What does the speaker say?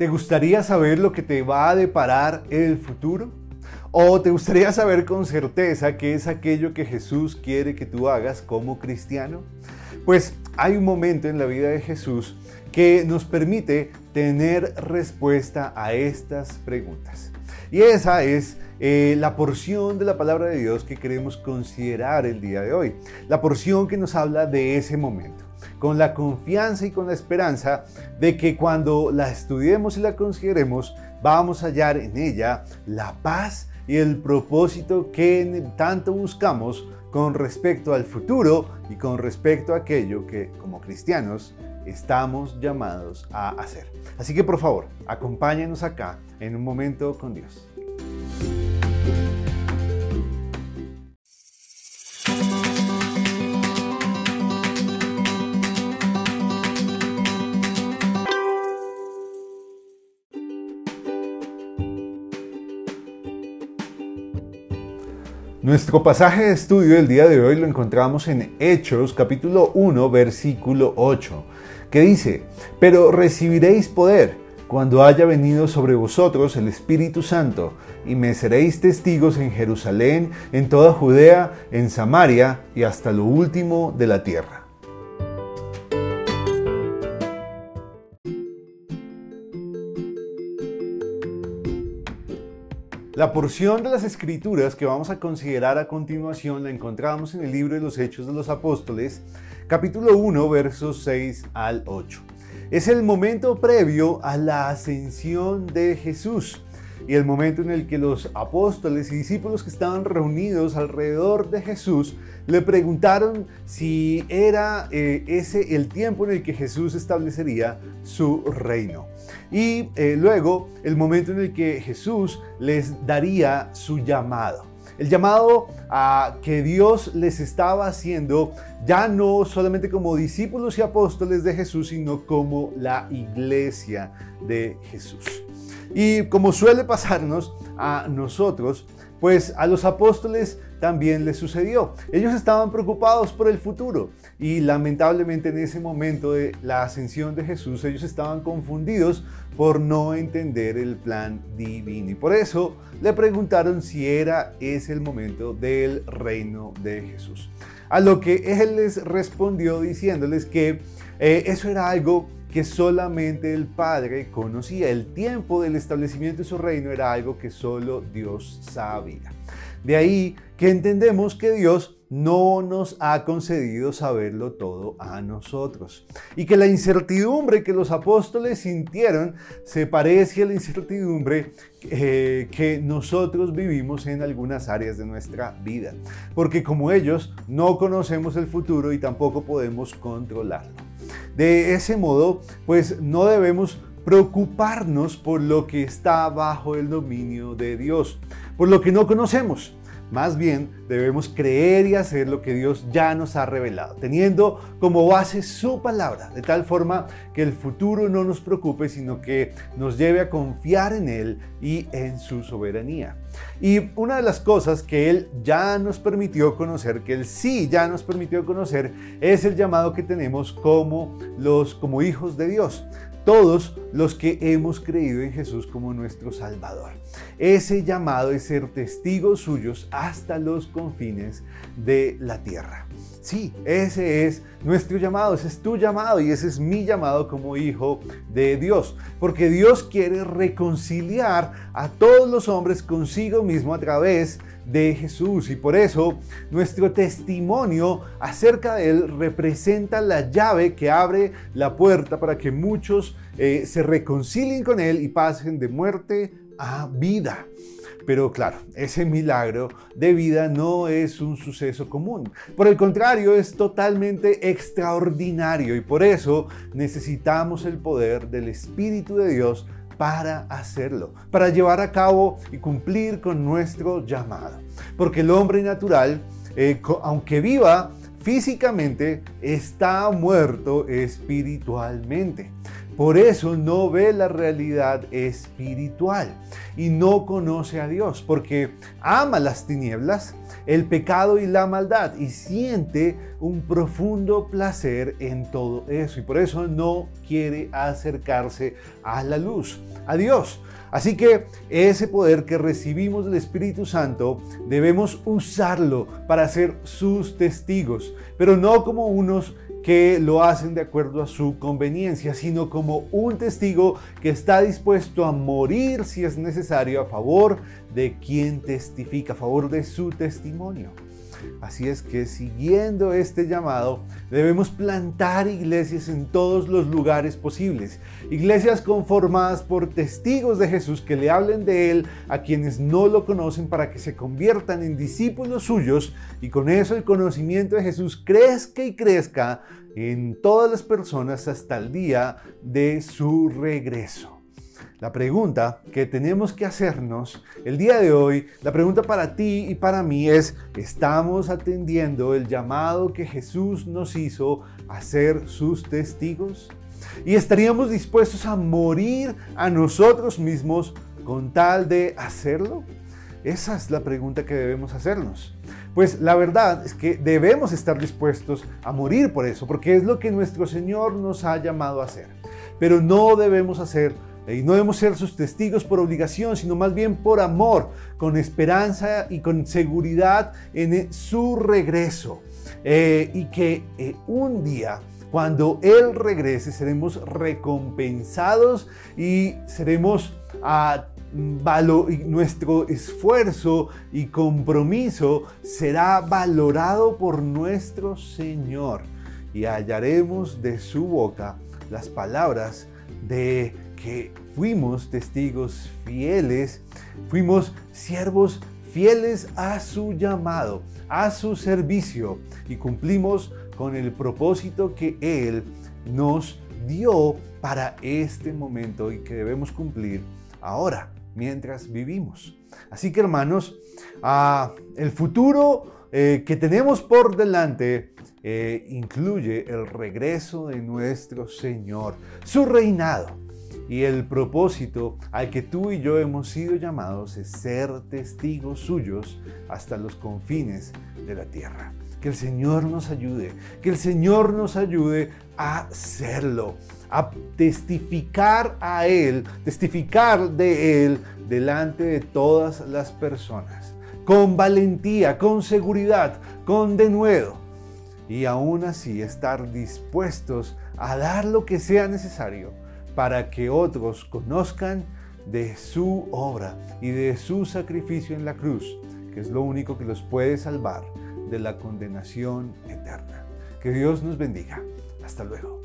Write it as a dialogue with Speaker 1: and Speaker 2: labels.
Speaker 1: ¿Te gustaría saber lo que te va a deparar el futuro? ¿O te gustaría saber con certeza qué es aquello que Jesús quiere que tú hagas como cristiano? Pues hay un momento en la vida de Jesús que nos permite tener respuesta a estas preguntas. Y esa es eh, la porción de la palabra de Dios que queremos considerar el día de hoy. La porción que nos habla de ese momento con la confianza y con la esperanza de que cuando la estudiemos y la consideremos, vamos a hallar en ella la paz y el propósito que tanto buscamos con respecto al futuro y con respecto a aquello que como cristianos estamos llamados a hacer. Así que por favor, acompáñenos acá en un momento con Dios. Nuestro pasaje de estudio del día de hoy lo encontramos en Hechos capítulo 1 versículo 8, que dice, pero recibiréis poder cuando haya venido sobre vosotros el Espíritu Santo, y me seréis testigos en Jerusalén, en toda Judea, en Samaria y hasta lo último de la tierra. La porción de las escrituras que vamos a considerar a continuación la encontramos en el libro de los Hechos de los Apóstoles, capítulo 1, versos 6 al 8. Es el momento previo a la ascensión de Jesús y el momento en el que los apóstoles y discípulos que estaban reunidos alrededor de Jesús le preguntaron si era eh, ese el tiempo en el que Jesús establecería su reino. Y eh, luego el momento en el que Jesús les daría su llamado. El llamado a que Dios les estaba haciendo ya no solamente como discípulos y apóstoles de Jesús, sino como la iglesia de Jesús. Y como suele pasarnos a nosotros, pues a los apóstoles también les sucedió. Ellos estaban preocupados por el futuro y lamentablemente en ese momento de la ascensión de Jesús ellos estaban confundidos por no entender el plan divino. Y por eso le preguntaron si era ese el momento del reino de Jesús. A lo que él les respondió diciéndoles que eh, eso era algo que solamente el Padre conocía. El tiempo del establecimiento de su reino era algo que solo Dios sabía. De ahí que entendemos que Dios no nos ha concedido saberlo todo a nosotros. Y que la incertidumbre que los apóstoles sintieron se parece a la incertidumbre eh, que nosotros vivimos en algunas áreas de nuestra vida. Porque como ellos no conocemos el futuro y tampoco podemos controlarlo. De ese modo, pues no debemos preocuparnos por lo que está bajo el dominio de Dios, por lo que no conocemos. Más bien debemos creer y hacer lo que Dios ya nos ha revelado, teniendo como base su palabra, de tal forma que el futuro no nos preocupe, sino que nos lleve a confiar en Él y en su soberanía. Y una de las cosas que Él ya nos permitió conocer, que Él sí ya nos permitió conocer, es el llamado que tenemos como los como hijos de Dios todos los que hemos creído en Jesús como nuestro Salvador. Ese llamado es ser testigos suyos hasta los confines de la tierra. Sí, ese es nuestro llamado, ese es tu llamado y ese es mi llamado como hijo de Dios. Porque Dios quiere reconciliar a todos los hombres consigo mismo a través de Jesús. Y por eso nuestro testimonio acerca de Él representa la llave que abre la puerta para que muchos eh, se reconcilien con Él y pasen de muerte a vida. Pero claro, ese milagro de vida no es un suceso común. Por el contrario, es totalmente extraordinario y por eso necesitamos el poder del Espíritu de Dios para hacerlo, para llevar a cabo y cumplir con nuestro llamado. Porque el hombre natural, eh, aunque viva físicamente, está muerto espiritualmente. Por eso no ve la realidad espiritual y no conoce a Dios, porque ama las tinieblas, el pecado y la maldad y siente un profundo placer en todo eso y por eso no quiere acercarse a la luz, a Dios. Así que ese poder que recibimos del Espíritu Santo debemos usarlo para ser sus testigos, pero no como unos que lo hacen de acuerdo a su conveniencia, sino como un testigo que está dispuesto a morir si es necesario a favor de quien testifica, a favor de su testimonio. Así es que siguiendo este llamado, debemos plantar iglesias en todos los lugares posibles. Iglesias conformadas por testigos de Jesús que le hablen de Él a quienes no lo conocen para que se conviertan en discípulos suyos y con eso el conocimiento de Jesús crezca y crezca en todas las personas hasta el día de su regreso. La pregunta que tenemos que hacernos el día de hoy, la pregunta para ti y para mí es, ¿estamos atendiendo el llamado que Jesús nos hizo a ser sus testigos? ¿Y estaríamos dispuestos a morir a nosotros mismos con tal de hacerlo? Esa es la pregunta que debemos hacernos. Pues la verdad es que debemos estar dispuestos a morir por eso, porque es lo que nuestro Señor nos ha llamado a hacer. Pero no debemos hacer y no debemos ser sus testigos por obligación, sino más bien por amor, con esperanza y con seguridad en su regreso. Eh, y que eh, un día, cuando Él regrese, seremos recompensados y seremos a nuestro esfuerzo y compromiso será valorado por nuestro Señor y hallaremos de su boca las palabras de que fuimos testigos fieles, fuimos siervos fieles a su llamado, a su servicio y cumplimos con el propósito que Él nos dio para este momento y que debemos cumplir ahora, mientras vivimos. Así que hermanos, el futuro eh, que tenemos por delante eh, incluye el regreso de nuestro Señor, su reinado y el propósito al que tú y yo hemos sido llamados es ser testigos suyos hasta los confines de la tierra. Que el Señor nos ayude, que el Señor nos ayude a hacerlo, a testificar a Él, testificar de Él delante de todas las personas, con valentía, con seguridad, con denuedo, y aún así estar dispuestos a dar lo que sea necesario para que otros conozcan de su obra y de su sacrificio en la cruz, que es lo único que los puede salvar de la condenación eterna. Que Dios nos bendiga. Hasta luego.